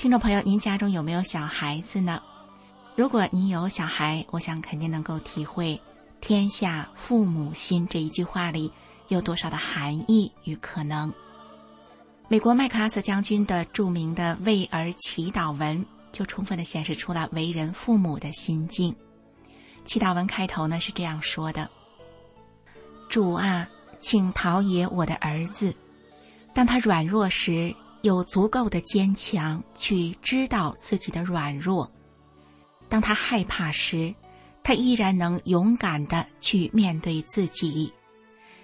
听众朋友，您家中有没有小孩子呢？如果您有小孩，我想肯定能够体会“天下父母心”这一句话里有多少的含义与可能。美国麦克阿瑟将军的著名的为儿祈祷文，就充分的显示出了为人父母的心境。祈祷文开头呢是这样说的：“主啊，请陶冶我的儿子，当他软弱时。”有足够的坚强去知道自己的软弱，当他害怕时，他依然能勇敢的去面对自己；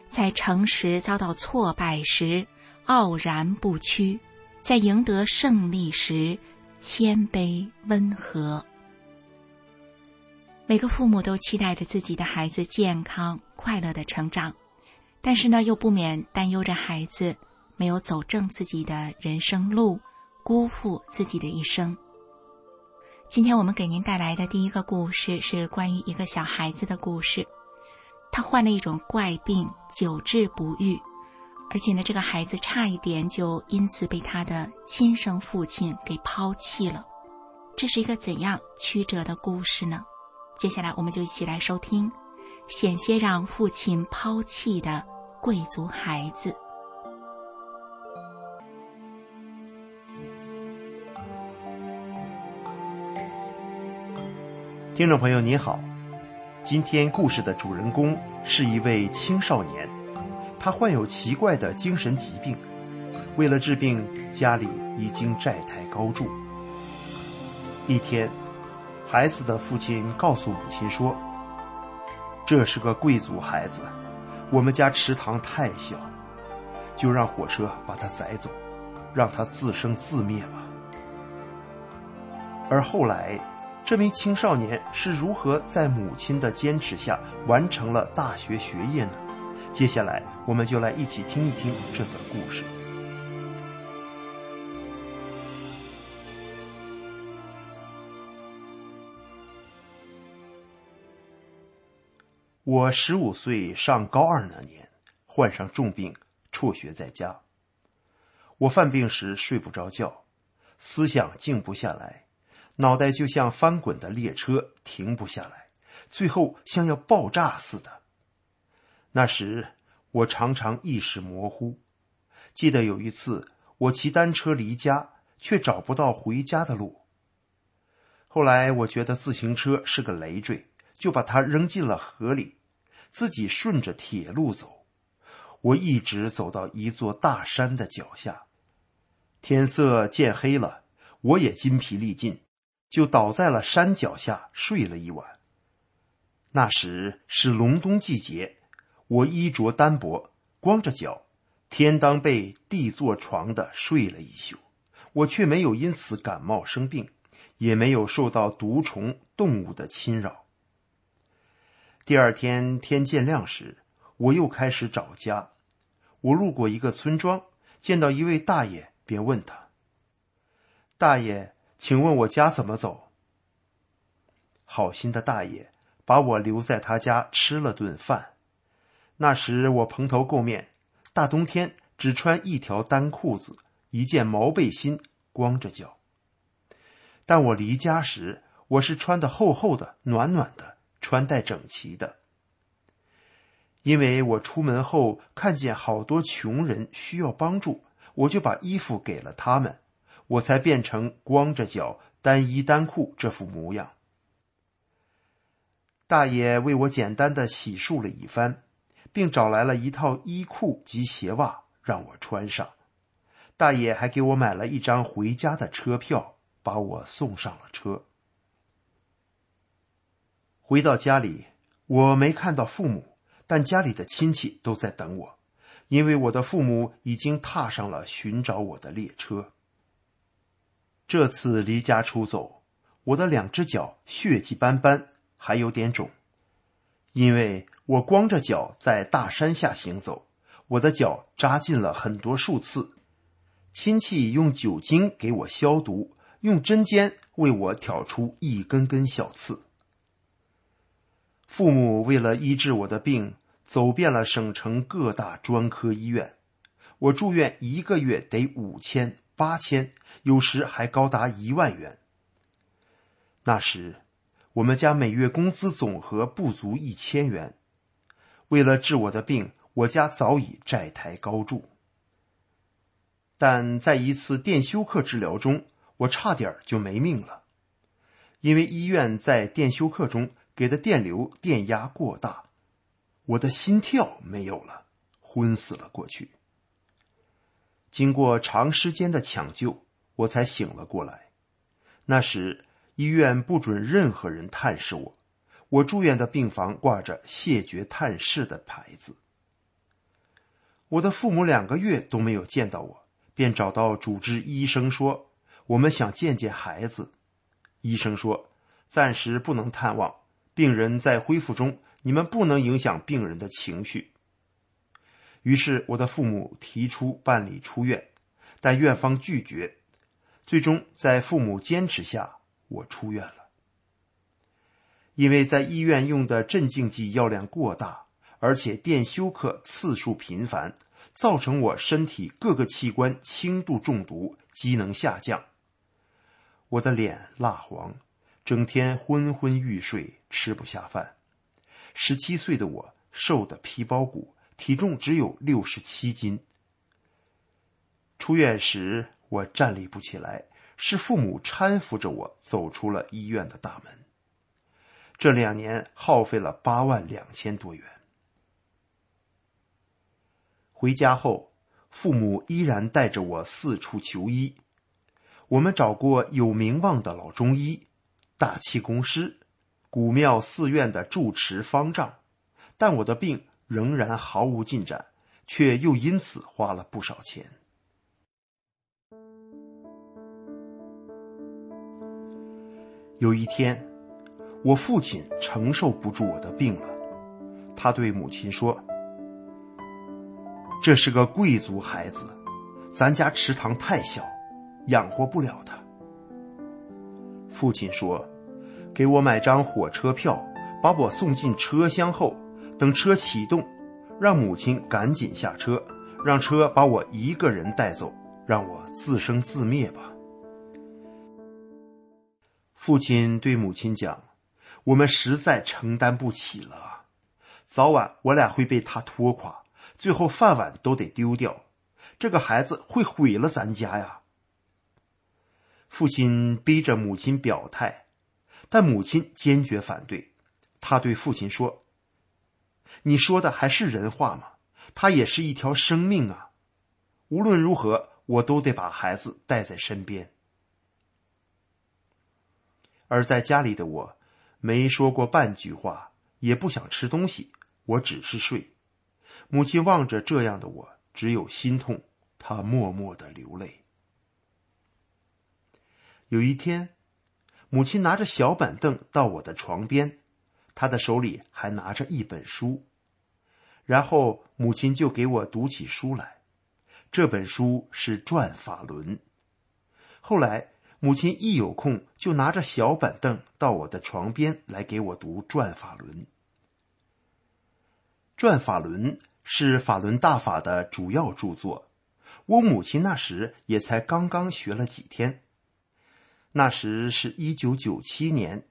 在诚实遭到挫败时，傲然不屈；在赢得胜利时，谦卑温和。每个父母都期待着自己的孩子健康快乐的成长，但是呢，又不免担忧着孩子。没有走正自己的人生路，辜负自己的一生。今天我们给您带来的第一个故事是关于一个小孩子的故事。他患了一种怪病，久治不愈，而且呢，这个孩子差一点就因此被他的亲生父亲给抛弃了。这是一个怎样曲折的故事呢？接下来我们就一起来收听，险些让父亲抛弃的贵族孩子。听众朋友您好，今天故事的主人公是一位青少年，他患有奇怪的精神疾病，为了治病，家里已经债台高筑。一天，孩子的父亲告诉母亲说：“这是个贵族孩子，我们家池塘太小，就让火车把他载走，让他自生自灭吧。”而后来。这名青少年是如何在母亲的坚持下完成了大学学业呢？接下来，我们就来一起听一听这则故事。我十五岁上高二那年，患上重病，辍学在家。我犯病时睡不着觉，思想静不下来。脑袋就像翻滚的列车，停不下来，最后像要爆炸似的。那时我常常意识模糊，记得有一次我骑单车离家，却找不到回家的路。后来我觉得自行车是个累赘，就把它扔进了河里，自己顺着铁路走。我一直走到一座大山的脚下，天色渐黑了，我也筋疲力尽。就倒在了山脚下睡了一晚。那时是隆冬季节，我衣着单薄，光着脚，天当被地做床的睡了一宿。我却没有因此感冒生病，也没有受到毒虫动物的侵扰。第二天天渐亮时，我又开始找家。我路过一个村庄，见到一位大爷，便问他：“大爷。”请问我家怎么走？好心的大爷把我留在他家吃了顿饭。那时我蓬头垢面，大冬天只穿一条单裤子，一件毛背心，光着脚。但我离家时，我是穿的厚厚的、暖暖的，穿戴整齐的。因为我出门后看见好多穷人需要帮助，我就把衣服给了他们。我才变成光着脚、单衣单裤这副模样。大爷为我简单的洗漱了一番，并找来了一套衣裤及鞋袜让我穿上。大爷还给我买了一张回家的车票，把我送上了车。回到家里，我没看到父母，但家里的亲戚都在等我，因为我的父母已经踏上了寻找我的列车。这次离家出走，我的两只脚血迹斑斑，还有点肿，因为我光着脚在大山下行走，我的脚扎进了很多树刺。亲戚用酒精给我消毒，用针尖为我挑出一根根小刺。父母为了医治我的病，走遍了省城各大专科医院。我住院一个月得五千、八千，有时还高达一万元。那时，我们家每月工资总和不足一千元。为了治我的病，我家早已债台高筑。但在一次电休克治疗中，我差点就没命了，因为医院在电休克中给的电流电压过大，我的心跳没有了，昏死了过去。经过长时间的抢救，我才醒了过来。那时医院不准任何人探视我，我住院的病房挂着谢绝探视的牌子。我的父母两个月都没有见到我。便找到主治医生说：“我们想见见孩子。”医生说：“暂时不能探望，病人在恢复中，你们不能影响病人的情绪。”于是我的父母提出办理出院，但院方拒绝。最终在父母坚持下，我出院了。因为在医院用的镇静剂药量过大，而且电休克次数频繁。造成我身体各个器官轻度中毒，机能下降。我的脸蜡黄，整天昏昏欲睡，吃不下饭。十七岁的我瘦的皮包骨，体重只有六十七斤。出院时我站立不起来，是父母搀扶着我走出了医院的大门。这两年耗费了八万两千多元。回家后，父母依然带着我四处求医。我们找过有名望的老中医、大气功师、古庙寺院的住持方丈，但我的病仍然毫无进展，却又因此花了不少钱。有一天，我父亲承受不住我的病了，他对母亲说。这是个贵族孩子，咱家池塘太小，养活不了他。父亲说：“给我买张火车票，把我送进车厢后，等车启动，让母亲赶紧下车，让车把我一个人带走，让我自生自灭吧。”父亲对母亲讲：“我们实在承担不起了，早晚我俩会被他拖垮。”最后饭碗都得丢掉，这个孩子会毁了咱家呀！父亲逼着母亲表态，但母亲坚决反对。他对父亲说：“你说的还是人话吗？他也是一条生命啊！无论如何，我都得把孩子带在身边。”而在家里的我，没说过半句话，也不想吃东西，我只是睡。母亲望着这样的我，只有心痛。她默默的流泪。有一天，母亲拿着小板凳到我的床边，他的手里还拿着一本书。然后，母亲就给我读起书来。这本书是《转法轮》。后来，母亲一有空就拿着小板凳到我的床边来给我读《转法轮》。转法轮是法轮大法的主要著作。我母亲那时也才刚刚学了几天。那时是一九九七年，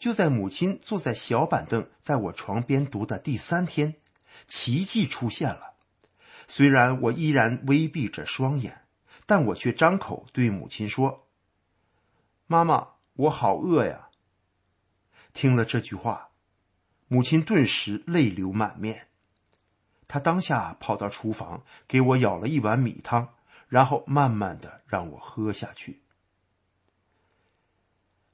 就在母亲坐在小板凳在我床边读的第三天，奇迹出现了。虽然我依然微闭着双眼，但我却张口对母亲说：“妈妈，我好饿呀。”听了这句话。母亲顿时泪流满面，她当下跑到厨房给我舀了一碗米汤，然后慢慢的让我喝下去。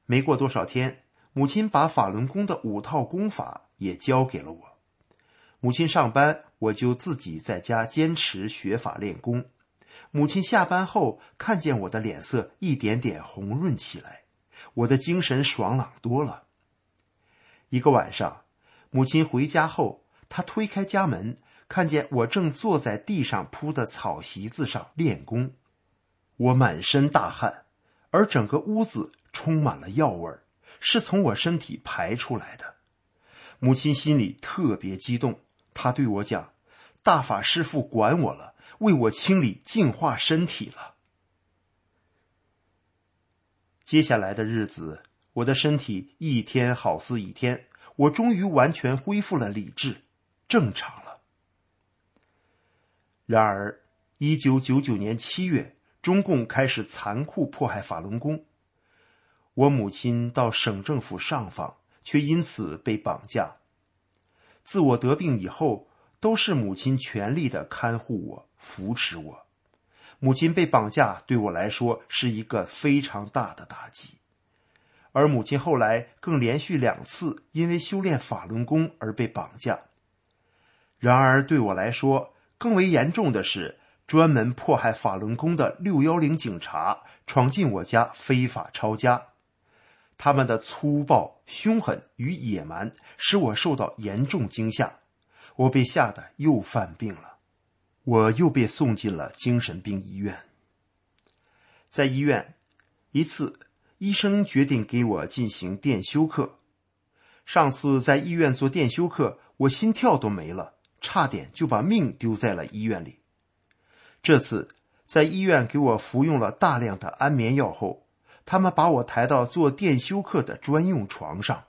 没过多少天，母亲把法轮功的五套功法也教给了我。母亲上班，我就自己在家坚持学法练功。母亲下班后看见我的脸色一点点红润起来，我的精神爽朗多了。一个晚上，母亲回家后，她推开家门，看见我正坐在地上铺的草席子上练功，我满身大汗，而整个屋子充满了药味儿，是从我身体排出来的。母亲心里特别激动，她对我讲：“大法师父管我了，为我清理净化身体了。”接下来的日子。我的身体一天好似一天，我终于完全恢复了理智，正常了。然而，一九九九年七月，中共开始残酷迫害法轮功。我母亲到省政府上访，却因此被绑架。自我得病以后，都是母亲全力的看护我、扶持我。母亲被绑架，对我来说是一个非常大的打击。而母亲后来更连续两次因为修炼法轮功而被绑架。然而对我来说，更为严重的是，专门迫害法轮功的六幺零警察闯进我家非法抄家。他们的粗暴、凶狠与野蛮使我受到严重惊吓，我被吓得又犯病了，我又被送进了精神病医院。在医院，一次。医生决定给我进行电休克。上次在医院做电休克，我心跳都没了，差点就把命丢在了医院里。这次在医院给我服用了大量的安眠药后，他们把我抬到做电休克的专用床上。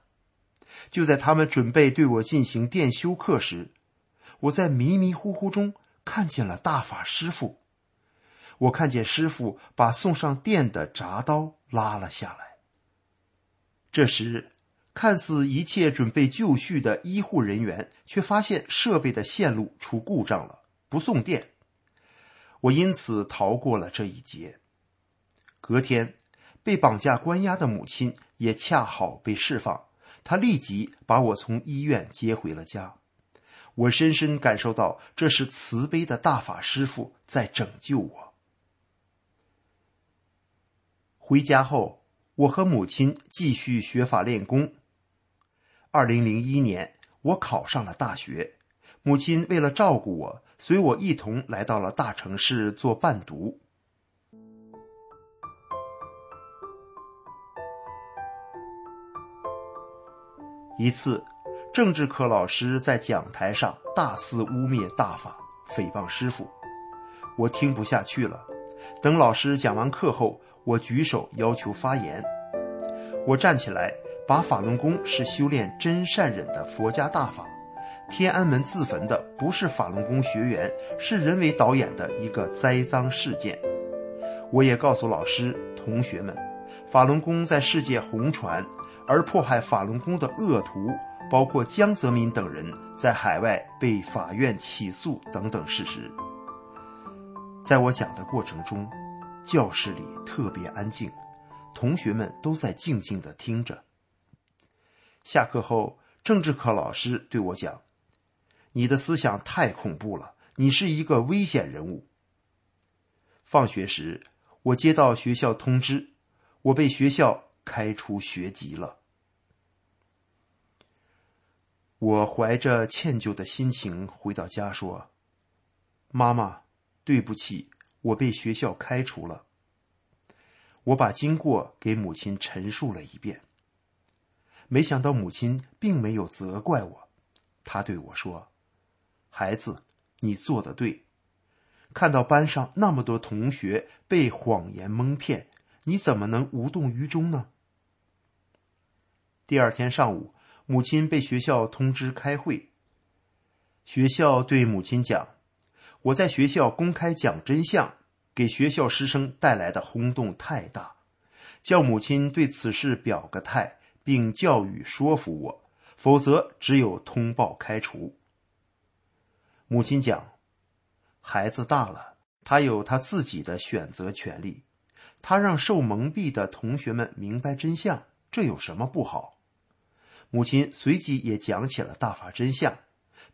就在他们准备对我进行电休克时，我在迷迷糊糊中看见了大法师父。我看见师傅把送上电的铡刀拉了下来。这时，看似一切准备就绪的医护人员，却发现设备的线路出故障了，不送电。我因此逃过了这一劫。隔天，被绑架关押的母亲也恰好被释放，她立即把我从医院接回了家。我深深感受到，这是慈悲的大法师父在拯救我。回家后，我和母亲继续学法练功。二零零一年，我考上了大学，母亲为了照顾我，随我一同来到了大城市做伴读。一次，政治课老师在讲台上大肆污蔑大法，诽谤师傅，我听不下去了。等老师讲完课后。我举手要求发言。我站起来，把法轮功是修炼真善忍的佛家大法。天安门自焚的不是法轮功学员，是人为导演的一个栽赃事件。我也告诉老师、同学们，法轮功在世界红传，而迫害法轮功的恶徒，包括江泽民等人，在海外被法院起诉等等事实。在我讲的过程中。教室里特别安静，同学们都在静静的听着。下课后，政治课老师对我讲：“你的思想太恐怖了，你是一个危险人物。”放学时，我接到学校通知，我被学校开除学籍了。我怀着歉疚的心情回到家，说：“妈妈，对不起。”我被学校开除了。我把经过给母亲陈述了一遍，没想到母亲并没有责怪我，她对我说：“孩子，你做的对。看到班上那么多同学被谎言蒙骗，你怎么能无动于衷呢？”第二天上午，母亲被学校通知开会。学校对母亲讲。我在学校公开讲真相，给学校师生带来的轰动太大，叫母亲对此事表个态，并教育说服我，否则只有通报开除。母亲讲，孩子大了，他有他自己的选择权利，他让受蒙蔽的同学们明白真相，这有什么不好？母亲随即也讲起了大法真相。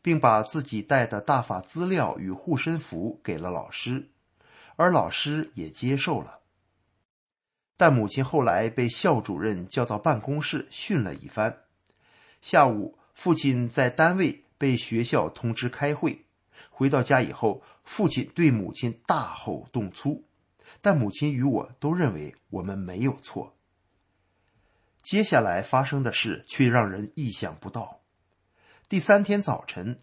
并把自己带的大法资料与护身符给了老师，而老师也接受了。但母亲后来被校主任叫到办公室训了一番。下午，父亲在单位被学校通知开会。回到家以后，父亲对母亲大吼动粗，但母亲与我都认为我们没有错。接下来发生的事却让人意想不到。第三天早晨，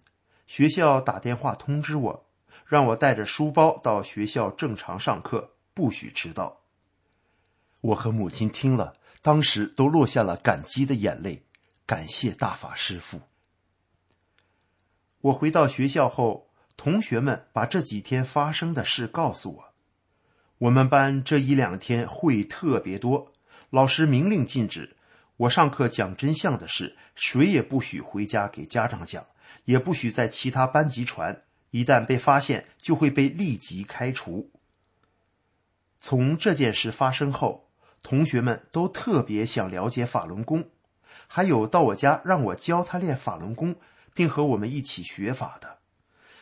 学校打电话通知我，让我带着书包到学校正常上课，不许迟到。我和母亲听了，当时都落下了感激的眼泪，感谢大法师父。我回到学校后。同学们把这几天发生的事告诉我。我们班这一两天会特别多，老师明令禁止我上课讲真相的事，谁也不许回家给家长讲，也不许在其他班级传。一旦被发现，就会被立即开除。从这件事发生后，同学们都特别想了解法轮功，还有到我家让我教他练法轮功，并和我们一起学法的。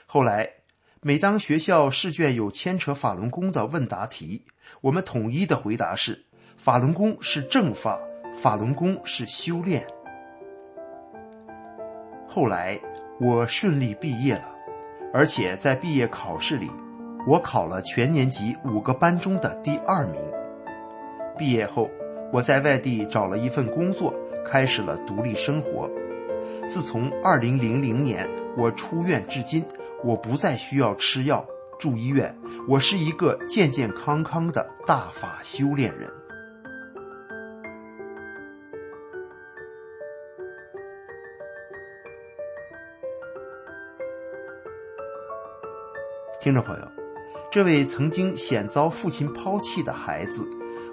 后来，每当学校试卷有牵扯法轮功的问答题，我们统一的回答是：法轮功是正法，法轮功是修炼。后来我顺利毕业了，而且在毕业考试里，我考了全年级五个班中的第二名。毕业后，我在外地找了一份工作，开始了独立生活。自从二零零零年我出院至今。我不再需要吃药、住医院，我是一个健健康康的大法修炼人。听众朋友，这位曾经险遭父亲抛弃的孩子，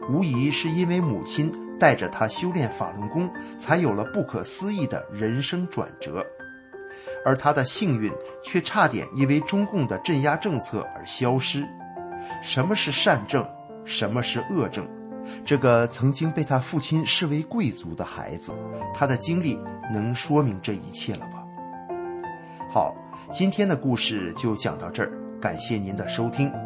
无疑是因为母亲带着他修炼法轮功，才有了不可思议的人生转折。而他的幸运却差点因为中共的镇压政策而消失。什么是善政？什么是恶政？这个曾经被他父亲视为贵族的孩子，他的经历能说明这一切了吧？好，今天的故事就讲到这儿，感谢您的收听。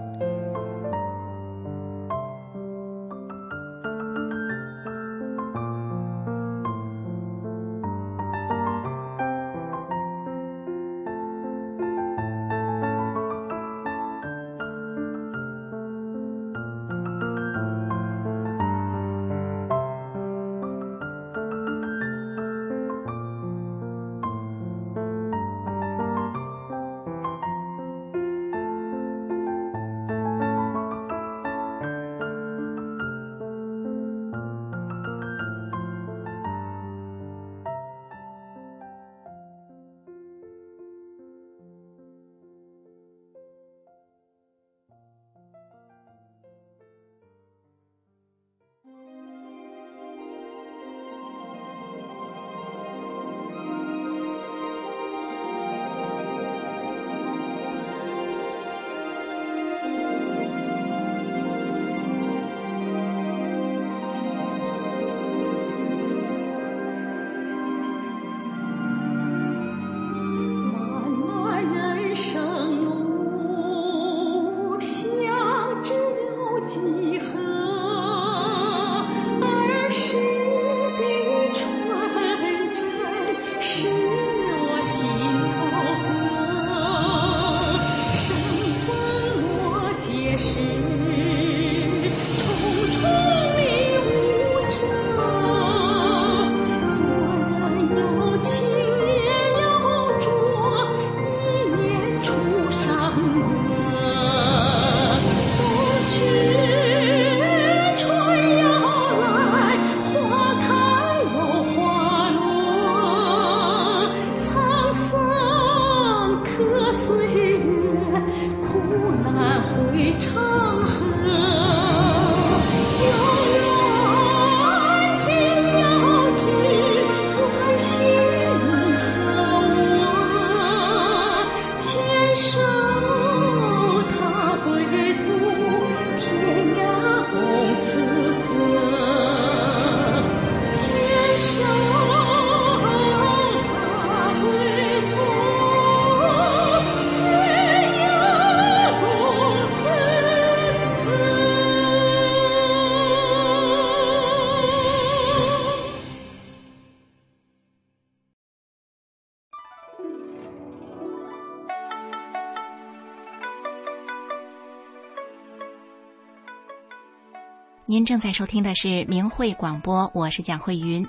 正在收听的是明慧广播，我是蒋慧云。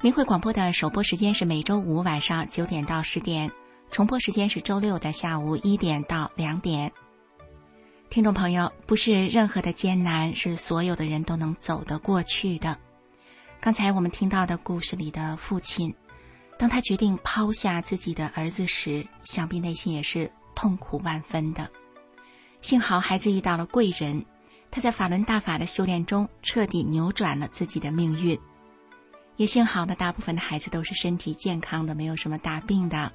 明慧广播的首播时间是每周五晚上九点到十点，重播时间是周六的下午一点到两点。听众朋友，不是任何的艰难是所有的人都能走得过去的。刚才我们听到的故事里的父亲，当他决定抛下自己的儿子时，想必内心也是痛苦万分的。幸好孩子遇到了贵人，他在法轮大法的修炼中彻底扭转了自己的命运。也幸好呢，大部分的孩子都是身体健康的，没有什么大病的。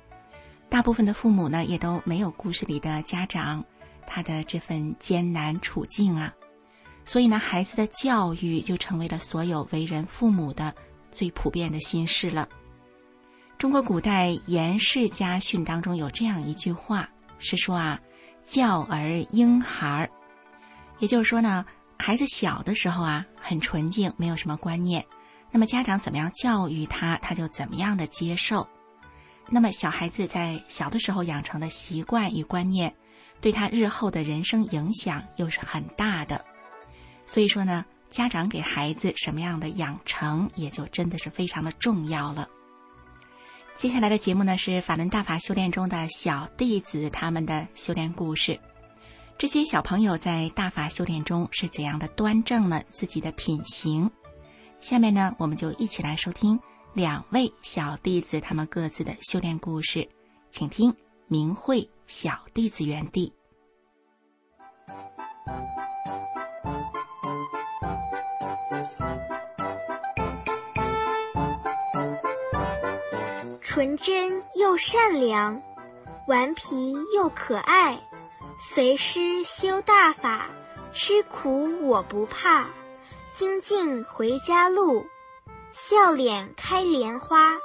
大部分的父母呢，也都没有故事里的家长他的这份艰难处境啊。所以呢，孩子的教育就成为了所有为人父母的最普遍的心事了。中国古代颜氏家训当中有这样一句话，是说啊，教儿婴孩，也就是说呢，孩子小的时候啊，很纯净，没有什么观念。那么家长怎么样教育他，他就怎么样的接受。那么小孩子在小的时候养成的习惯与观念，对他日后的人生影响又是很大的。所以说呢，家长给孩子什么样的养成，也就真的是非常的重要了。接下来的节目呢，是法轮大法修炼中的小弟子他们的修炼故事。这些小朋友在大法修炼中是怎样的端正了自己的品行？下面呢，我们就一起来收听两位小弟子他们各自的修炼故事，请听《明慧小弟子园地》。纯真又善良，顽皮又可爱，随师修大法，吃苦我不怕。精进回家路，笑脸开莲花。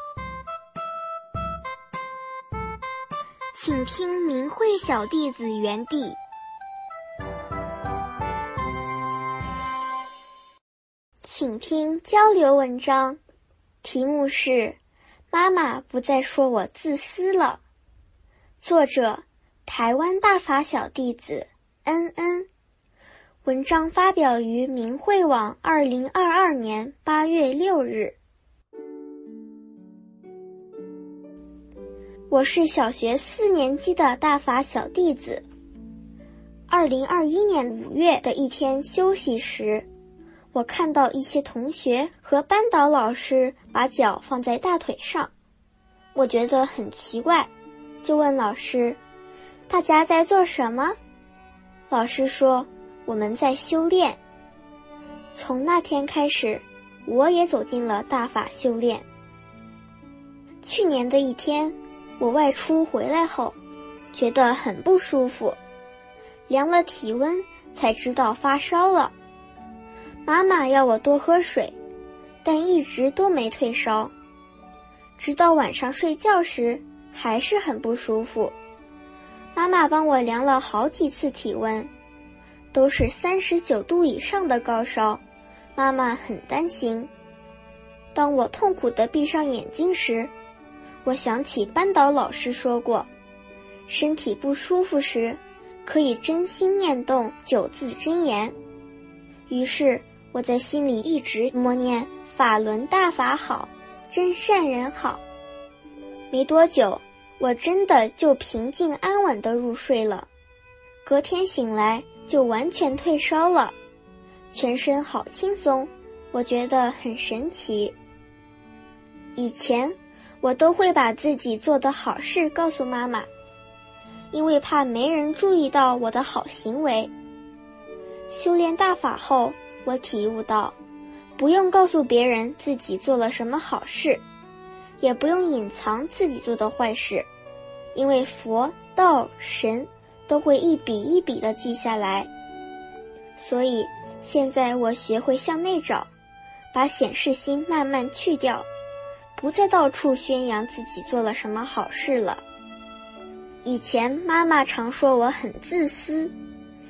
请听明慧小弟子原地。请听交流文章，题目是《妈妈不再说我自私了》，作者台湾大法小弟子恩恩。文章发表于明慧网，二零二二年八月六日。我是小学四年级的大法小弟子。二零二一年五月的一天休息时，我看到一些同学和班导老师把脚放在大腿上，我觉得很奇怪，就问老师：“大家在做什么？”老师说。我们在修炼。从那天开始，我也走进了大法修炼。去年的一天，我外出回来后，觉得很不舒服，量了体温才知道发烧了。妈妈要我多喝水，但一直都没退烧。直到晚上睡觉时，还是很不舒服。妈妈帮我量了好几次体温。都是三十九度以上的高烧，妈妈很担心。当我痛苦地闭上眼睛时，我想起班导老师说过，身体不舒服时，可以真心念动九字真言。于是我在心里一直默念“法轮大法好，真善人好”。没多久，我真的就平静安稳地入睡了。隔天醒来。就完全退烧了，全身好轻松，我觉得很神奇。以前我都会把自己做的好事告诉妈妈，因为怕没人注意到我的好行为。修炼大法后，我体悟到，不用告诉别人自己做了什么好事，也不用隐藏自己做的坏事，因为佛道神。都会一笔一笔的记下来，所以现在我学会向内找，把显示心慢慢去掉，不再到处宣扬自己做了什么好事了。以前妈妈常说我很自私，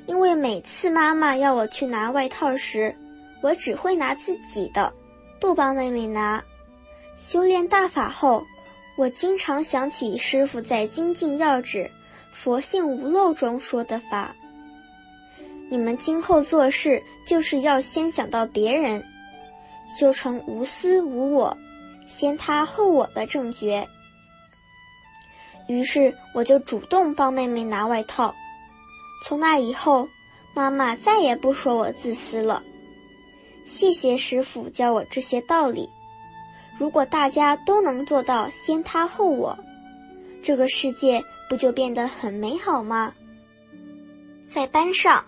因为每次妈妈要我去拿外套时，我只会拿自己的，不帮妹妹拿。修炼大法后，我经常想起师傅在精进要旨。佛性无漏中说的法，你们今后做事就是要先想到别人，修成无私无我、先他后我的正觉。于是我就主动帮妹妹拿外套。从那以后，妈妈再也不说我自私了。谢谢师傅教我这些道理。如果大家都能做到先他后我，这个世界不就变得很美好吗？在班上。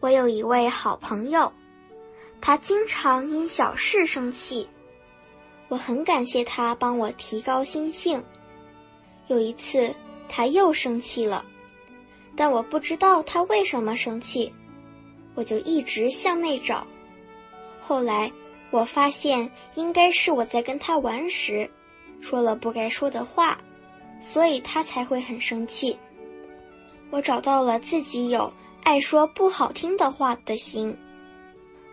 我有一位好朋友，他经常因小事生气，我很感谢他帮我提高心性。有一次他又生气了，但我不知道他为什么生气，我就一直向内找。后来我发现应该是我在跟他玩时，说了不该说的话，所以他才会很生气。我找到了自己有。爱说不好听的话的心。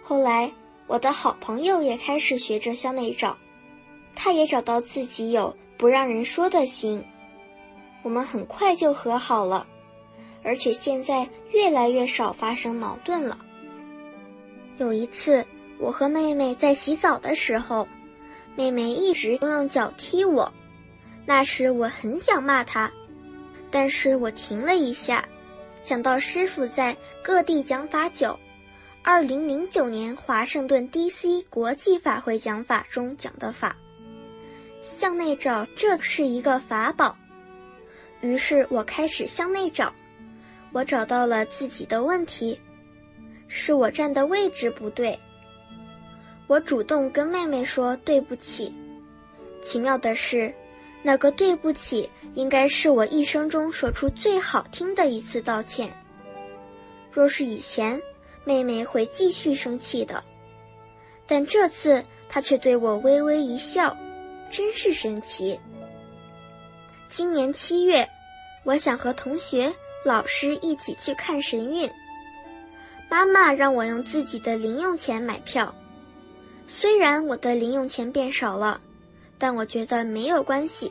后来，我的好朋友也开始学着向内找，他也找到自己有不让人说的心。我们很快就和好了，而且现在越来越少发生矛盾了。有一次，我和妹妹在洗澡的时候，妹妹一直都用脚踢我，那时我很想骂她，但是我停了一下。想到师傅在各地讲法九，二零零九年华盛顿 D.C. 国际法会讲法中讲的法，向内找，这是一个法宝。于是我开始向内找，我找到了自己的问题，是我站的位置不对。我主动跟妹妹说对不起。奇妙的是。那个对不起，应该是我一生中说出最好听的一次道歉。若是以前，妹妹会继续生气的，但这次她却对我微微一笑，真是神奇。今年七月，我想和同学、老师一起去看神韵。妈妈让我用自己的零用钱买票，虽然我的零用钱变少了。但我觉得没有关系，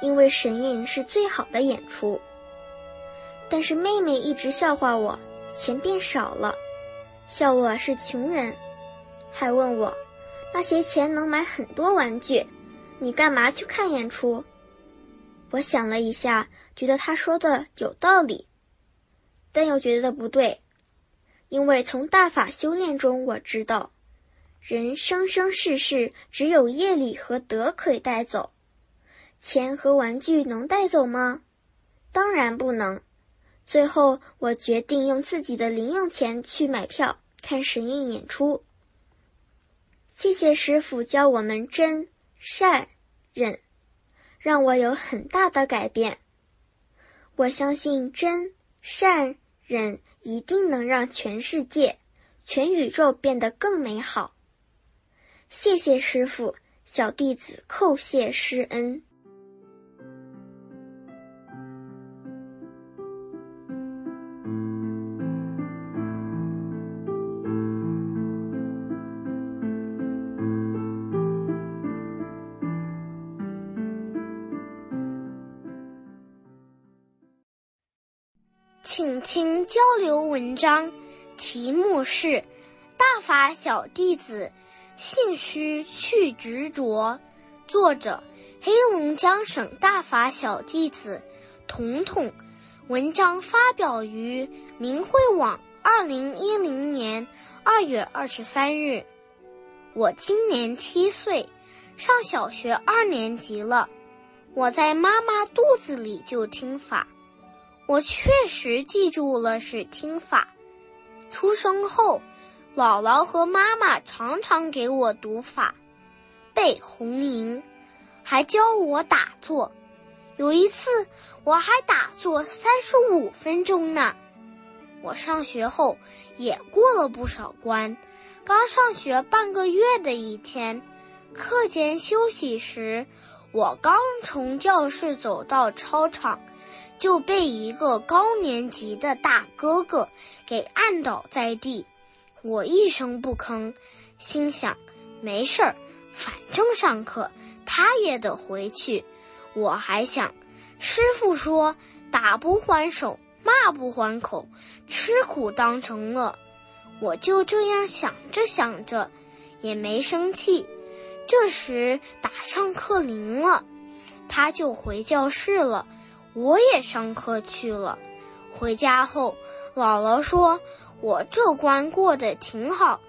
因为神韵是最好的演出。但是妹妹一直笑话我钱变少了，笑我是穷人，还问我那些钱能买很多玩具，你干嘛去看演出？我想了一下，觉得他说的有道理，但又觉得不对，因为从大法修炼中我知道。人生生世世只有业力和德可以带走，钱和玩具能带走吗？当然不能。最后，我决定用自己的零用钱去买票看神韵演出。谢谢师傅教我们真善忍，让我有很大的改变。我相信真善忍一定能让全世界、全宇宙变得更美好。谢谢师傅，小弟子叩谢师恩。请听交流文章，题目是《大法小弟子》。信虚去执着，作者黑龙江省大法小弟子彤彤，文章发表于明慧网，二零一零年二月二十三日。我今年七岁，上小学二年级了。我在妈妈肚子里就听法，我确实记住了是听法。出生后。姥姥和妈妈常常给我读法，背红吟，还教我打坐。有一次，我还打坐三十五分钟呢。我上学后也过了不少关。刚上学半个月的一天，课间休息时，我刚从教室走到操场，就被一个高年级的大哥哥给按倒在地。我一声不吭，心想：没事儿，反正上课他也得回去。我还想，师傅说打不还手，骂不还口，吃苦当成乐。我就这样想着想着，也没生气。这时打上课铃了，他就回教室了，我也上课去了。回家后，姥姥说我这关过得挺好。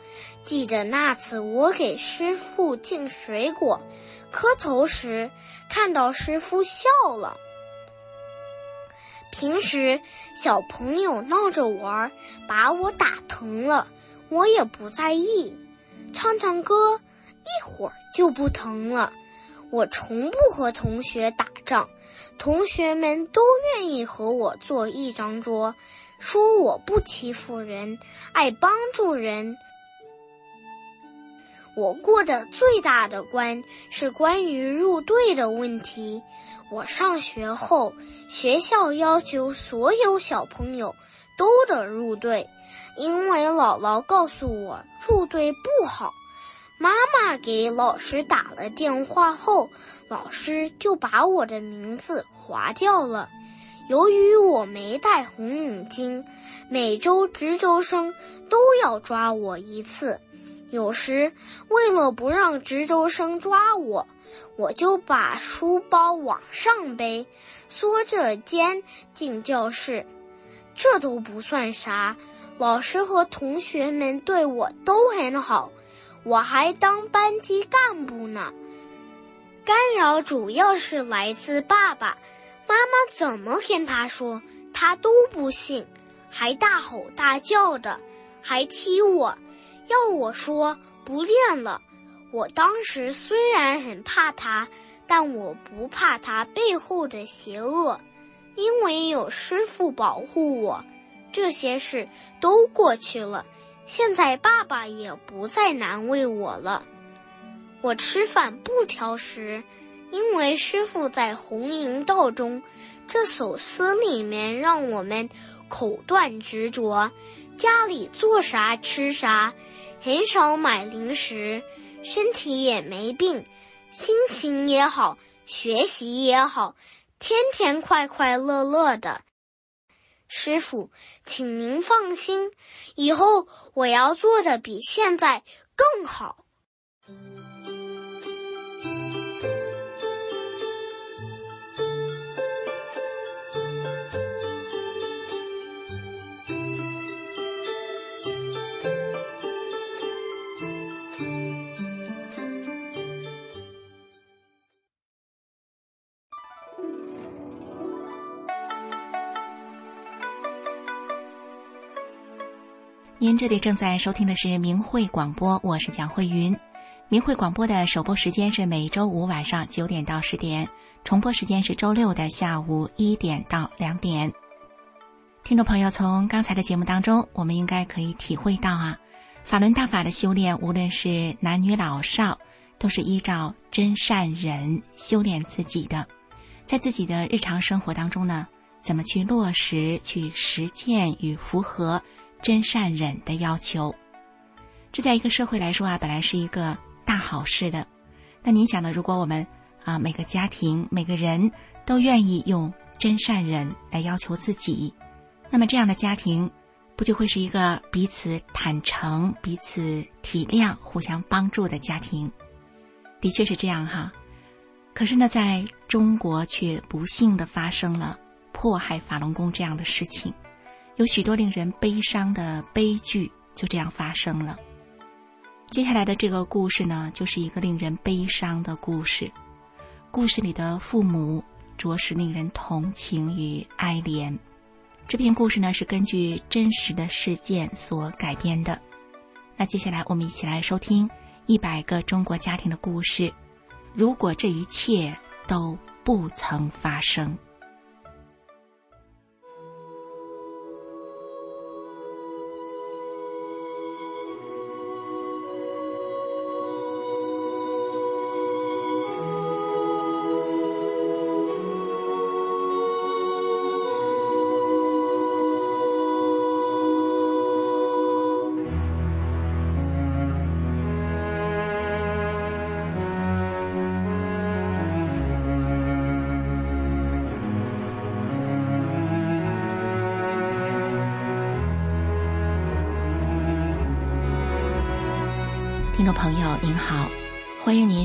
记得那次我给师傅敬水果、磕头时，看到师傅笑了。平时小朋友闹着玩，把我打疼了，我也不在意，唱唱歌，一会儿就不疼了。我从不和同学打仗，同学们都愿意和我坐一张桌，说我不欺负人，爱帮助人。我过的最大的关是关于入队的问题。我上学后，学校要求所有小朋友都得入队，因为姥姥告诉我入队不好。妈妈给老师打了电话后，老师就把我的名字划掉了。由于我没戴红领巾，每周值周生都要抓我一次。有时为了不让值周生抓我，我就把书包往上背，缩着肩进教室。这都不算啥，老师和同学们对我都很好。我还当班级干部呢，干扰主要是来自爸爸妈妈，怎么跟他说他都不信，还大吼大叫的，还踢我，要我说不练了。我当时虽然很怕他，但我不怕他背后的邪恶，因为有师傅保护我。这些事都过去了。现在爸爸也不再难为我了。我吃饭不挑食，因为师傅在《红营道》中这首诗里面让我们口断执着，家里做啥吃啥，很少买零食，身体也没病，心情也好，学习也好，天天快快乐乐的。师傅，请您放心，以后我要做的比现在更好。您这里正在收听的是明慧广播，我是蒋慧云。明慧广播的首播时间是每周五晚上九点到十点，重播时间是周六的下午一点到两点。听众朋友，从刚才的节目当中，我们应该可以体会到啊，法轮大法的修炼，无论是男女老少，都是依照真善忍修炼自己的，在自己的日常生活当中呢，怎么去落实、去实践与符合。真善忍的要求，这在一个社会来说啊，本来是一个大好事的。那您想呢？如果我们啊每个家庭每个人都愿意用真善忍来要求自己，那么这样的家庭不就会是一个彼此坦诚、彼此体谅、互相帮助的家庭？的确是这样哈。可是呢，在中国却不幸的发生了迫害法轮功这样的事情。有许多令人悲伤的悲剧就这样发生了。接下来的这个故事呢，就是一个令人悲伤的故事。故事里的父母着实令人同情与哀怜。这篇故事呢，是根据真实的事件所改编的。那接下来我们一起来收听一百个中国家庭的故事。如果这一切都不曾发生。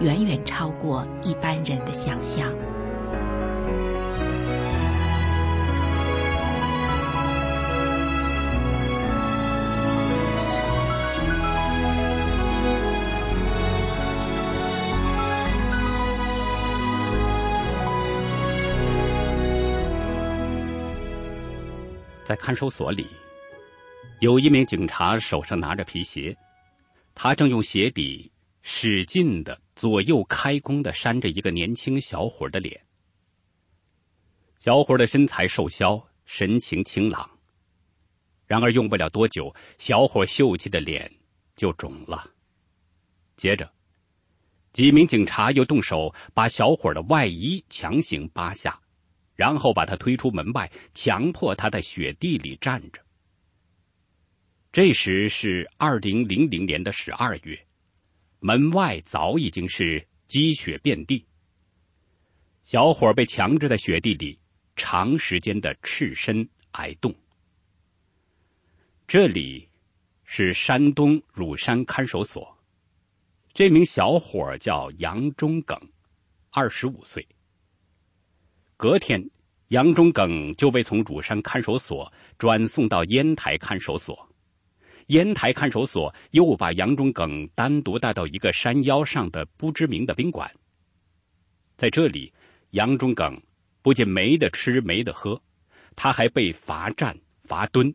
远远超过一般人的想象。在看守所里，有一名警察手上拿着皮鞋，他正用鞋底使劲的左右开弓的扇着一个年轻小伙的脸。小伙的身材瘦削，神情清朗。然而用不了多久，小伙秀气的脸就肿了。接着，几名警察又动手把小伙的外衣强行扒下。然后把他推出门外，强迫他在雪地里站着。这时是二零零零年的十二月，门外早已经是积雪遍地。小伙被强制在雪地里长时间的赤身挨冻。这里是山东乳山看守所，这名小伙叫杨忠耿，二十五岁。隔天，杨忠耿就被从乳山看守所转送到烟台看守所。烟台看守所又把杨忠耿单独带到一个山腰上的不知名的宾馆。在这里，杨忠耿不仅没得吃、没得喝，他还被罚站、罚蹲，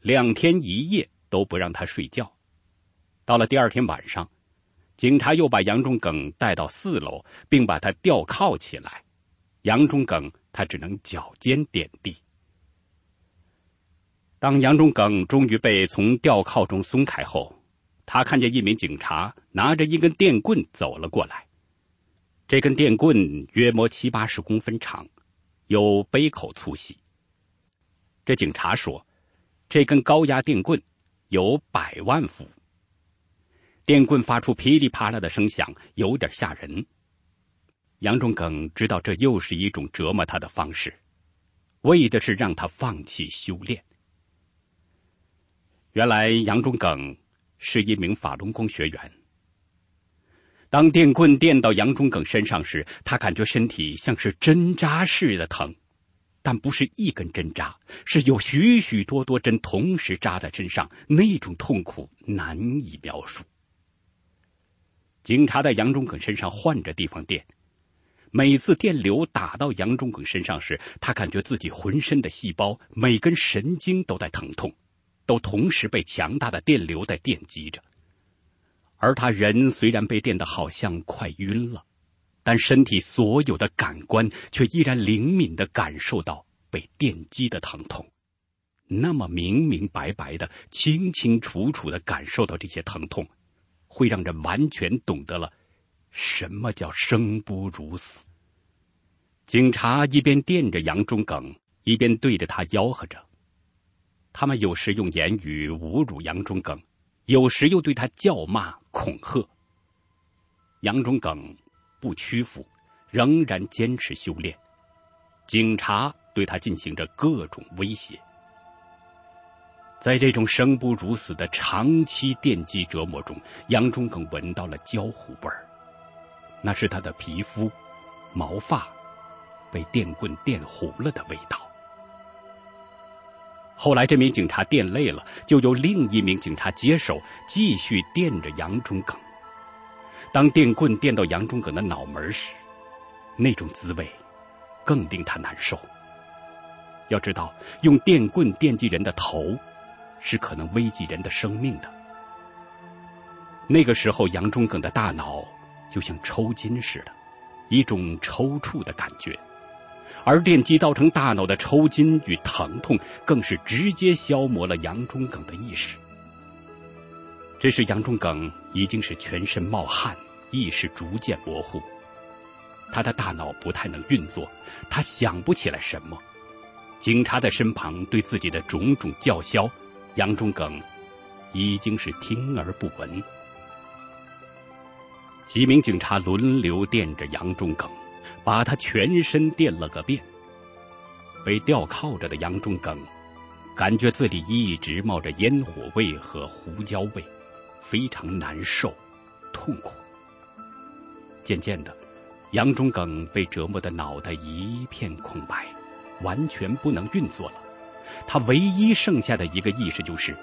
两天一夜都不让他睡觉。到了第二天晚上，警察又把杨忠耿带到四楼，并把他吊铐起来。杨忠耿，他只能脚尖点地。当杨忠耿终于被从吊铐中松开后，他看见一名警察拿着一根电棍走了过来。这根电棍约摸七八十公分长，有杯口粗细。这警察说：“这根高压电棍有百万伏。”电棍发出噼里啪啦的声响，有点吓人。杨忠耿知道这又是一种折磨他的方式，为的是让他放弃修炼。原来杨忠耿是一名法轮功学员。当电棍电到杨忠耿身上时，他感觉身体像是针扎似的疼，但不是一根针扎，是有许许多多针同时扎在身上，那种痛苦难以描述。警察在杨忠耿身上换着地方电。每次电流打到杨忠耿身上时，他感觉自己浑身的细胞、每根神经都在疼痛，都同时被强大的电流在电击着。而他人虽然被电得好像快晕了，但身体所有的感官却依然灵敏的感受到被电击的疼痛，那么明明白白的、清清楚楚的感受到这些疼痛，会让人完全懂得了。什么叫生不如死？警察一边电着杨忠耿，一边对着他吆喝着。他们有时用言语侮辱杨忠耿，有时又对他叫骂恐吓。杨忠耿不屈服，仍然坚持修炼。警察对他进行着各种威胁。在这种生不如死的长期电击折磨中，杨忠耿闻到了焦糊味儿。那是他的皮肤、毛发被电棍电糊了的味道。后来，这名警察电累了，就由另一名警察接手，继续电着杨忠耿。当电棍电到杨忠耿的脑门时，那种滋味更令他难受。要知道，用电棍电击人的头，是可能危及人的生命的。那个时候，杨忠耿的大脑。就像抽筋似的，一种抽搐的感觉，而电击造成大脑的抽筋与疼痛，更是直接消磨了杨忠耿的意识。这时，杨忠耿已经是全身冒汗，意识逐渐模糊，他的大脑不太能运作，他想不起来什么。警察在身旁对自己的种种叫嚣，杨忠耿已经是听而不闻。几名警察轮流电着杨忠耿，把他全身电了个遍。被吊靠着的杨忠耿，感觉自己一直冒着烟火味和胡椒味，非常难受、痛苦。渐渐的，杨忠耿被折磨的脑袋一片空白，完全不能运作了。他唯一剩下的一个意识就是：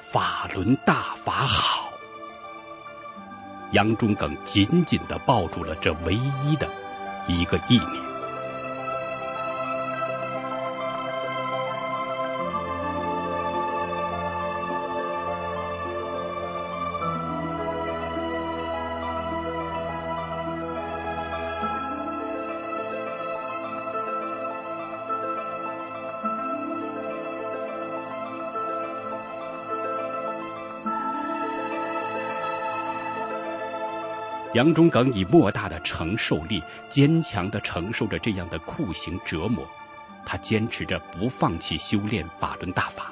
法轮大法好。杨忠耿紧紧的抱住了这唯一的一个意念。杨忠耿以莫大的承受力，坚强的承受着这样的酷刑折磨，他坚持着不放弃修炼法轮大法。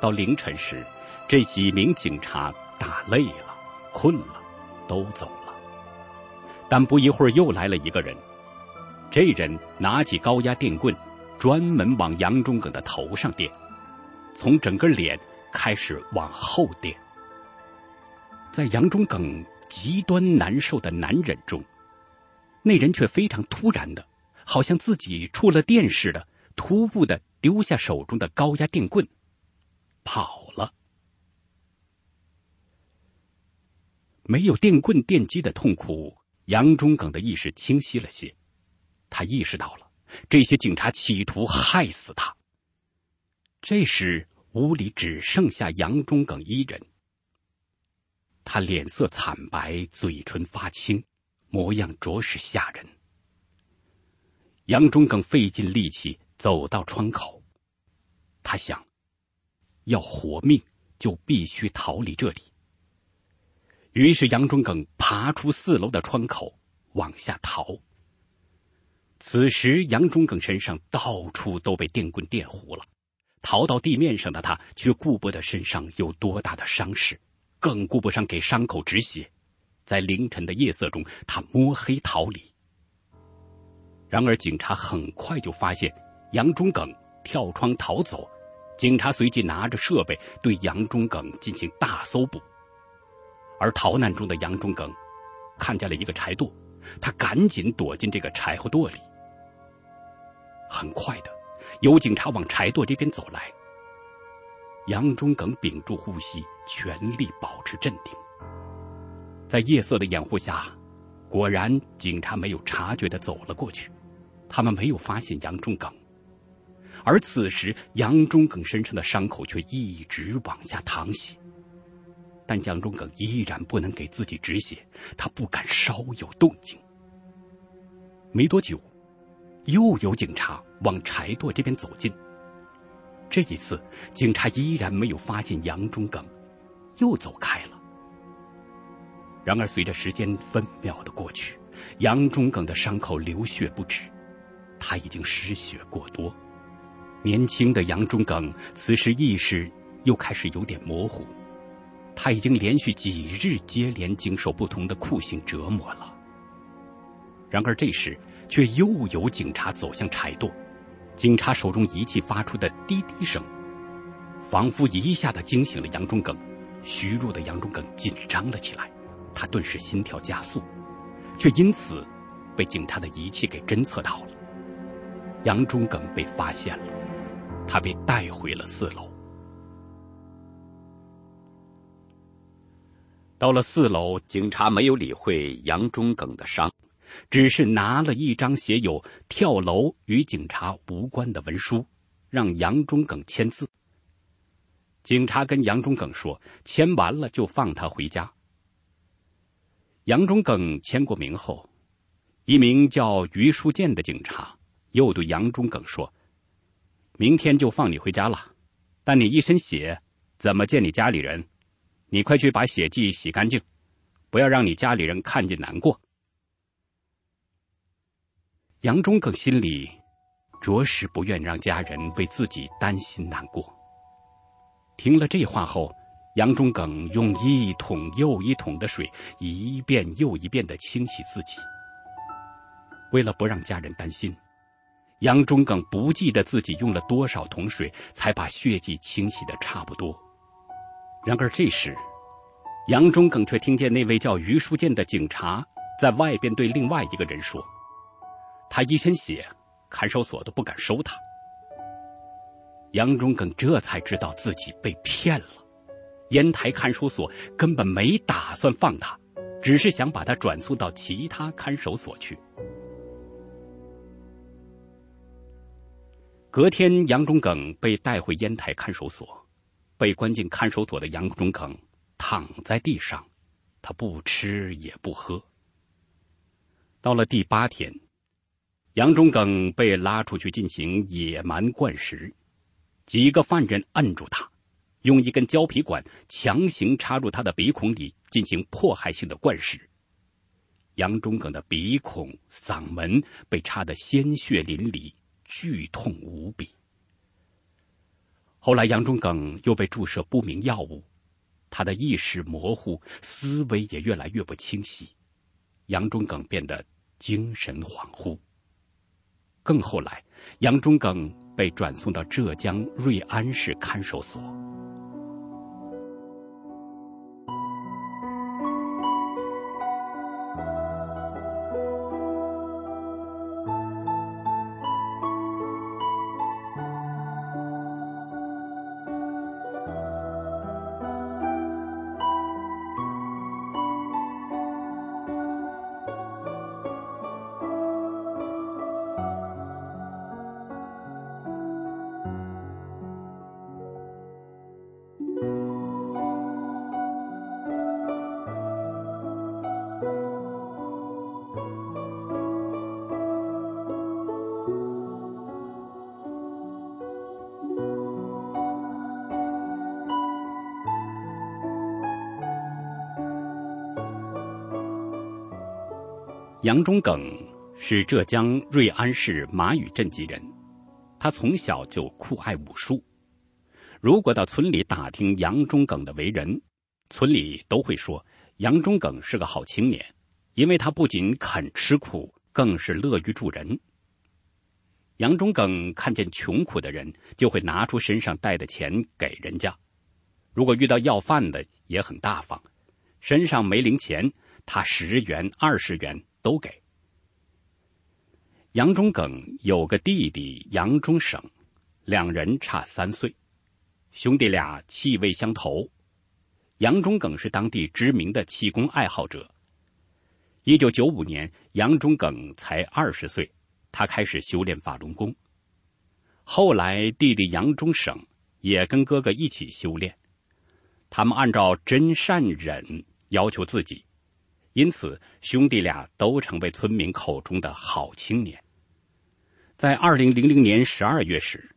到凌晨时，这几名警察打累了、困了，都走了。但不一会儿，又来了一个人。这人拿起高压电棍，专门往杨忠耿的头上电，从整个脸开始往后电。在杨忠耿极端难受的难忍中，那人却非常突然的，好像自己触了电似的，突兀的丢下手中的高压电棍，跑了。没有电棍电击的痛苦，杨忠耿的意识清晰了些，他意识到了这些警察企图害死他。这时屋里只剩下杨忠耿一人。他脸色惨白，嘴唇发青，模样着实吓人。杨忠耿费尽力气走到窗口，他想，要活命就必须逃离这里。于是杨忠耿爬出四楼的窗口，往下逃。此时杨忠耿身上到处都被电棍电糊了，逃到地面上的他却顾不得身上有多大的伤势。更顾不上给伤口止血，在凌晨的夜色中，他摸黑逃离。然而，警察很快就发现杨忠耿跳窗逃走，警察随即拿着设备对杨忠耿进行大搜捕。而逃难中的杨忠耿看见了一个柴垛，他赶紧躲进这个柴火垛里。很快的，有警察往柴垛这边走来。杨忠耿屏住呼吸，全力保持镇定。在夜色的掩护下，果然警察没有察觉的走了过去。他们没有发现杨忠耿，而此时杨忠耿身上的伤口却一直往下淌血。但杨忠耿依然不能给自己止血，他不敢稍有动静。没多久，又有警察往柴垛这边走近。这一次，警察依然没有发现杨忠耿，又走开了。然而，随着时间分秒的过去，杨忠耿的伤口流血不止，他已经失血过多。年轻的杨忠耿此时意识又开始有点模糊，他已经连续几日接连经受不同的酷刑折磨了。然而，这时却又有警察走向柴垛。警察手中仪器发出的滴滴声，仿佛一下子惊醒了杨忠耿。虚弱的杨忠耿紧张了起来，他顿时心跳加速，却因此被警察的仪器给侦测到了。杨忠耿被发现了，他被带回了四楼。到了四楼，警察没有理会杨忠耿的伤。只是拿了一张写有“跳楼与警察无关”的文书，让杨忠耿签字。警察跟杨忠耿说：“签完了就放他回家。”杨忠耿签过名后，一名叫于书建的警察又对杨忠耿说：“明天就放你回家了，但你一身血，怎么见你家里人？你快去把血迹洗干净，不要让你家里人看见难过。”杨忠耿心里着实不愿让家人为自己担心难过。听了这话后，杨忠耿用一桶又一桶的水一遍又一遍的清洗自己。为了不让家人担心，杨忠耿不记得自己用了多少桶水才把血迹清洗的差不多。然而这时，杨忠耿却听见那位叫于书建的警察在外边对另外一个人说：“他一身血，看守所都不敢收他。”杨忠耿这才知道自己被骗了，烟台看守所根本没打算放他，只是想把他转送到其他看守所去。隔天，杨忠耿被带回烟台看守所，被关进看守所的杨忠耿躺在地上，他不吃也不喝。到了第八天，杨忠耿被拉出去进行野蛮灌食。几个犯人摁住他，用一根胶皮管强行插入他的鼻孔里进行迫害性的灌食。杨忠耿的鼻孔、嗓门被插得鲜血淋漓，剧痛无比。后来，杨忠耿又被注射不明药物，他的意识模糊，思维也越来越不清晰。杨忠耿变得精神恍惚。更后来，杨忠耿被转送到浙江瑞安市看守所。杨忠耿是浙江瑞安市马屿镇籍人，他从小就酷爱武术。如果到村里打听杨忠耿的为人，村里都会说杨忠耿是个好青年，因为他不仅肯吃苦，更是乐于助人。杨忠耿看见穷苦的人，就会拿出身上带的钱给人家；如果遇到要饭的，也很大方，身上没零钱，他十元、二十元。都给。杨忠耿有个弟弟杨忠省，两人差三岁，兄弟俩气味相投。杨忠耿是当地知名的气功爱好者。一九九五年，杨忠耿才二十岁，他开始修炼法轮功。后来，弟弟杨忠省也跟哥哥一起修炼，他们按照真善忍要求自己。因此，兄弟俩都成为村民口中的好青年。在二零零零年十二月时，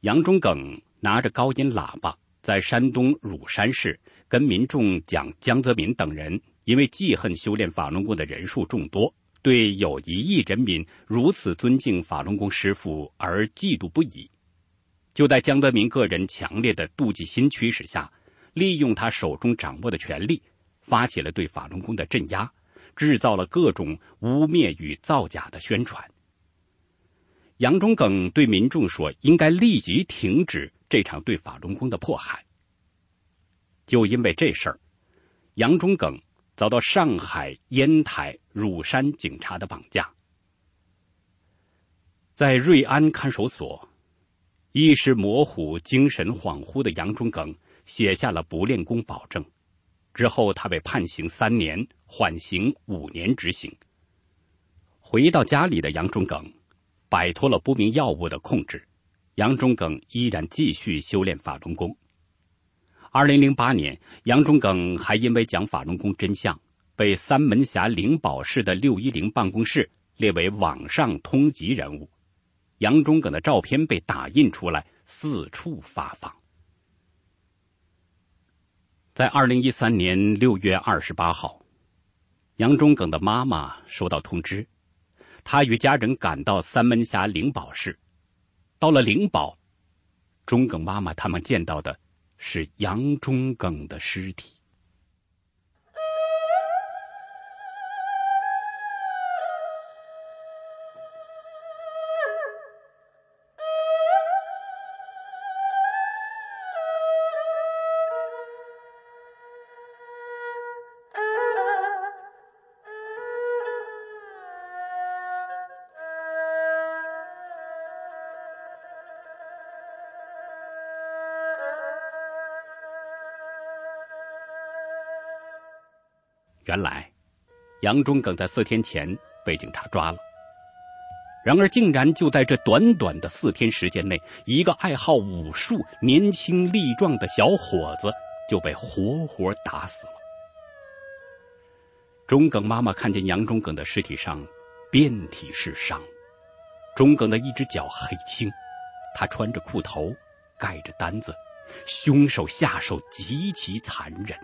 杨忠耿拿着高音喇叭，在山东乳山市跟民众讲江泽民等人因为记恨修炼法轮功的人数众多，对有一亿人民如此尊敬法轮功师傅而嫉妒不已。就在江泽民个人强烈的妒忌心驱使下，利用他手中掌握的权力。发起了对法轮功的镇压，制造了各种污蔑与造假的宣传。杨忠耿对民众说：“应该立即停止这场对法轮功的迫害。”就因为这事儿，杨忠耿遭到上海、烟台、乳山警察的绑架。在瑞安看守所，意识模糊、精神恍惚的杨忠耿写下了不练功保证。之后，他被判刑三年，缓刑五年执行。回到家里的杨忠耿，摆脱了不明药物的控制，杨忠耿依然继续修炼法轮功。二零零八年，杨忠耿还因为讲法轮功真相，被三门峡灵宝市的六一零办公室列为网上通缉人物。杨忠耿的照片被打印出来，四处发放。在二零一三年六月二十八号，杨忠耿的妈妈收到通知，他与家人赶到三门峡灵宝市。到了灵宝，忠耿妈妈他们见到的是杨忠耿的尸体。原来，杨忠耿在四天前被警察抓了。然而，竟然就在这短短的四天时间内，一个爱好武术、年轻力壮的小伙子就被活活打死了。忠耿妈妈看见杨忠耿的尸体上遍体是伤，忠耿的一只脚黑青，他穿着裤头，盖着单子，凶手下手极其残忍。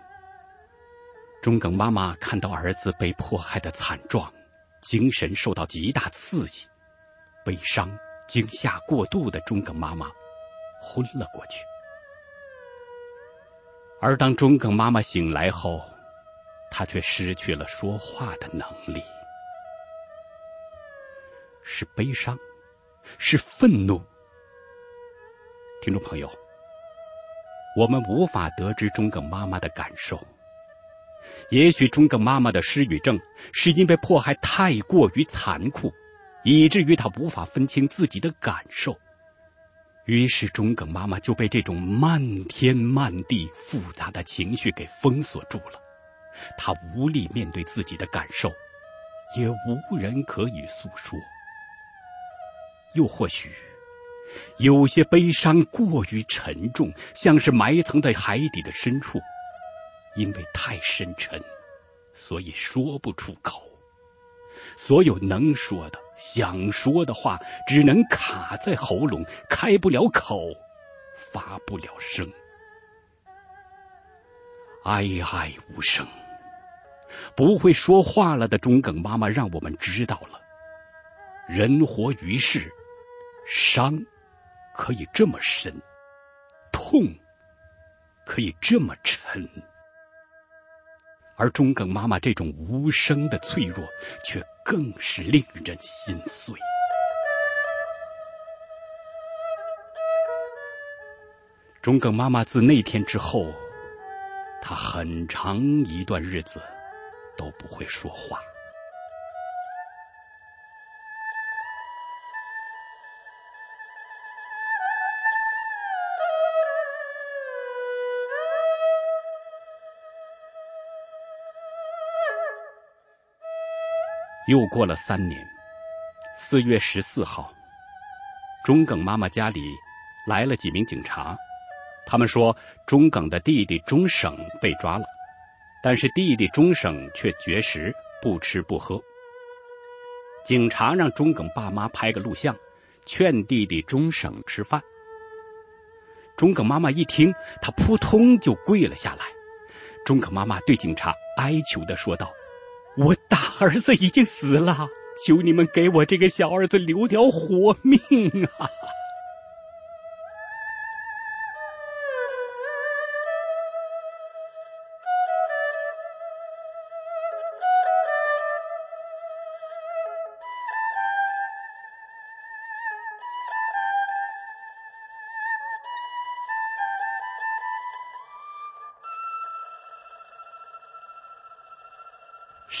中耿妈妈看到儿子被迫害的惨状，精神受到极大刺激，悲伤、惊吓过度的中耿妈妈昏了过去。而当中耿妈妈醒来后，她却失去了说话的能力。是悲伤，是愤怒。听众朋友，我们无法得知中耿妈妈的感受。也许中耿妈妈的失语症是因为迫害太过于残酷，以至于她无法分清自己的感受，于是中耿妈妈就被这种漫天漫地复杂的情绪给封锁住了，她无力面对自己的感受，也无人可以诉说。又或许，有些悲伤过于沉重，像是埋藏在海底的深处。因为太深沉，所以说不出口。所有能说的、想说的话，只能卡在喉咙，开不了口，发不了声，哀哀无声。不会说话了的中耿妈妈，让我们知道了：人活于世，伤可以这么深，痛可以这么沉。而中耿妈妈这种无声的脆弱，却更是令人心碎。中耿妈妈自那天之后，她很长一段日子都不会说话。又过了三年，四月十四号，中耿妈妈家里来了几名警察，他们说中耿的弟弟中省被抓了，但是弟弟中省却绝食，不吃不喝。警察让中耿爸妈拍个录像，劝弟弟中省吃饭。中耿妈妈一听，她扑通就跪了下来。中耿妈妈对警察哀求的说道。我大儿子已经死了，求你们给我这个小儿子留条活命啊！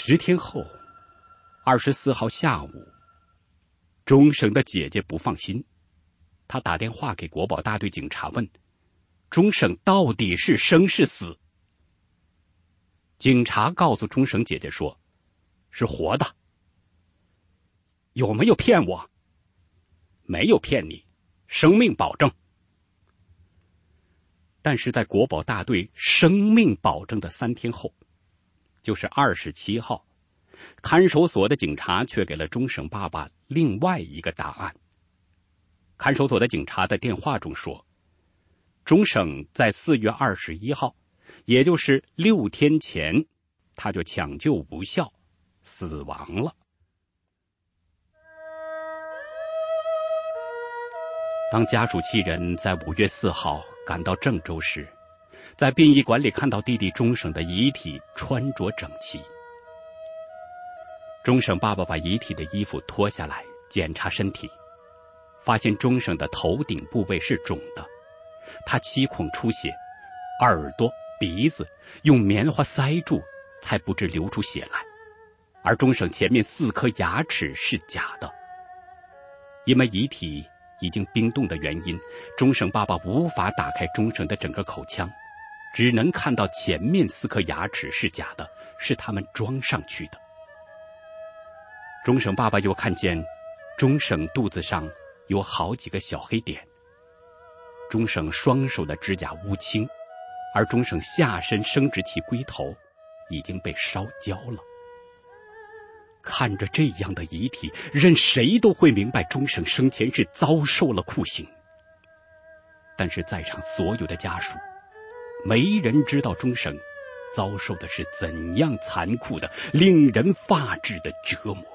十天后，二十四号下午，钟省的姐姐不放心，她打电话给国宝大队警察问：“钟省到底是生是死？”警察告诉钟省姐姐说：“是活的。”有没有骗我？没有骗你，生命保证。但是在国宝大队生命保证的三天后。就是二十七号，看守所的警察却给了钟省爸爸另外一个答案。看守所的警察在电话中说，钟省在四月二十一号，也就是六天前，他就抢救无效，死亡了。当家属七人在五月四号赶到郑州时，在殡仪馆里看到弟弟钟省的遗体穿着整齐。钟省爸爸把遗体的衣服脱下来检查身体，发现钟省的头顶部位是肿的，他七孔出血，耳朵、鼻子用棉花塞住，才不致流出血来。而钟省前面四颗牙齿是假的，因为遗体。已经冰冻的原因，钟省爸爸无法打开钟省的整个口腔，只能看到前面四颗牙齿是假的，是他们装上去的。钟省爸爸又看见，钟省肚子上有好几个小黑点。钟省双手的指甲乌青，而钟省下身生殖器龟头已经被烧焦了。看着这样的遗体，任谁都会明白钟省生前是遭受了酷刑。但是在场所有的家属，没人知道钟省遭受的是怎样残酷的、令人发指的折磨。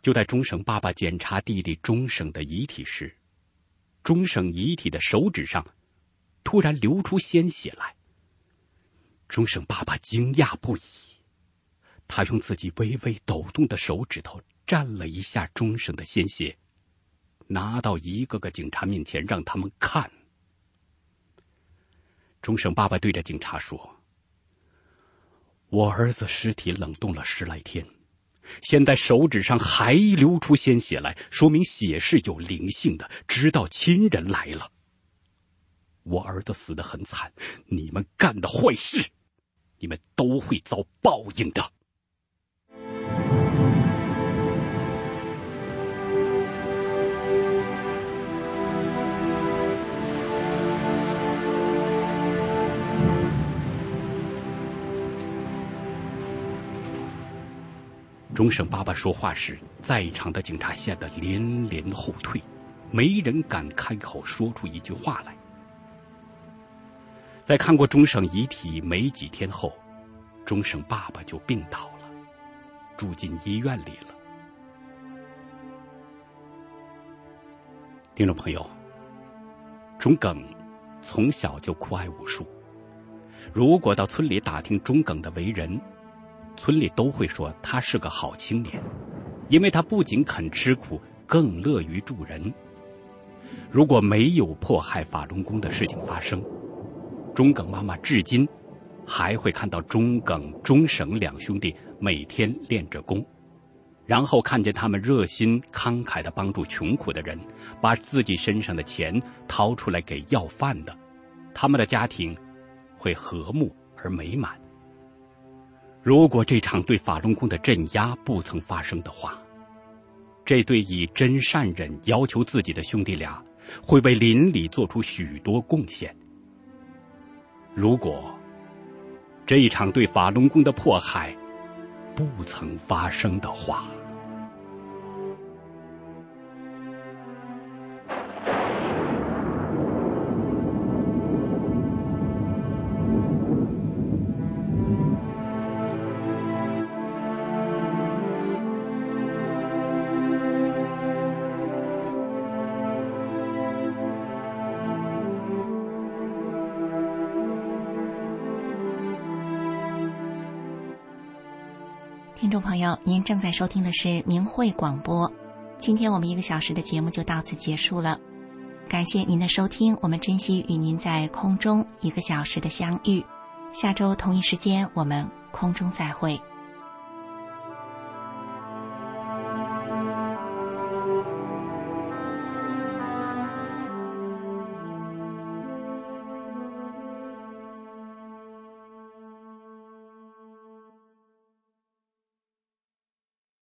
就在钟省爸爸检查弟弟钟省的遗体时，钟省遗体的手指上突然流出鲜血来。钟省爸爸惊讶不已，他用自己微微抖动的手指头蘸了一下钟省的鲜血，拿到一个个警察面前让他们看。钟省爸爸对着警察说：“我儿子尸体冷冻了十来天，现在手指上还流出鲜血来，说明血是有灵性的，知道亲人来了。我儿子死得很惨，你们干的坏事。”你们都会遭报应的。钟省爸爸说话时，在场的警察吓得连连后退，没人敢开口说出一句话来。在看过钟省遗体没几天后，钟省爸爸就病倒了，住进医院里了。听众朋友，钟耿从小就酷爱武术。如果到村里打听钟耿的为人，村里都会说他是个好青年，因为他不仅肯吃苦，更乐于助人。如果没有迫害法轮功的事情发生，钟耿妈妈至今还会看到钟耿、钟省两兄弟每天练着功，然后看见他们热心慷慨的帮助穷苦的人，把自己身上的钱掏出来给要饭的，他们的家庭会和睦而美满。如果这场对法轮功的镇压不曾发生的话，这对以真善忍要求自己的兄弟俩，会为邻里做出许多贡献。如果这一场对法轮功的迫害不曾发生的话。朋友，您正在收听的是明慧广播。今天我们一个小时的节目就到此结束了，感谢您的收听，我们珍惜与您在空中一个小时的相遇。下周同一时间，我们空中再会。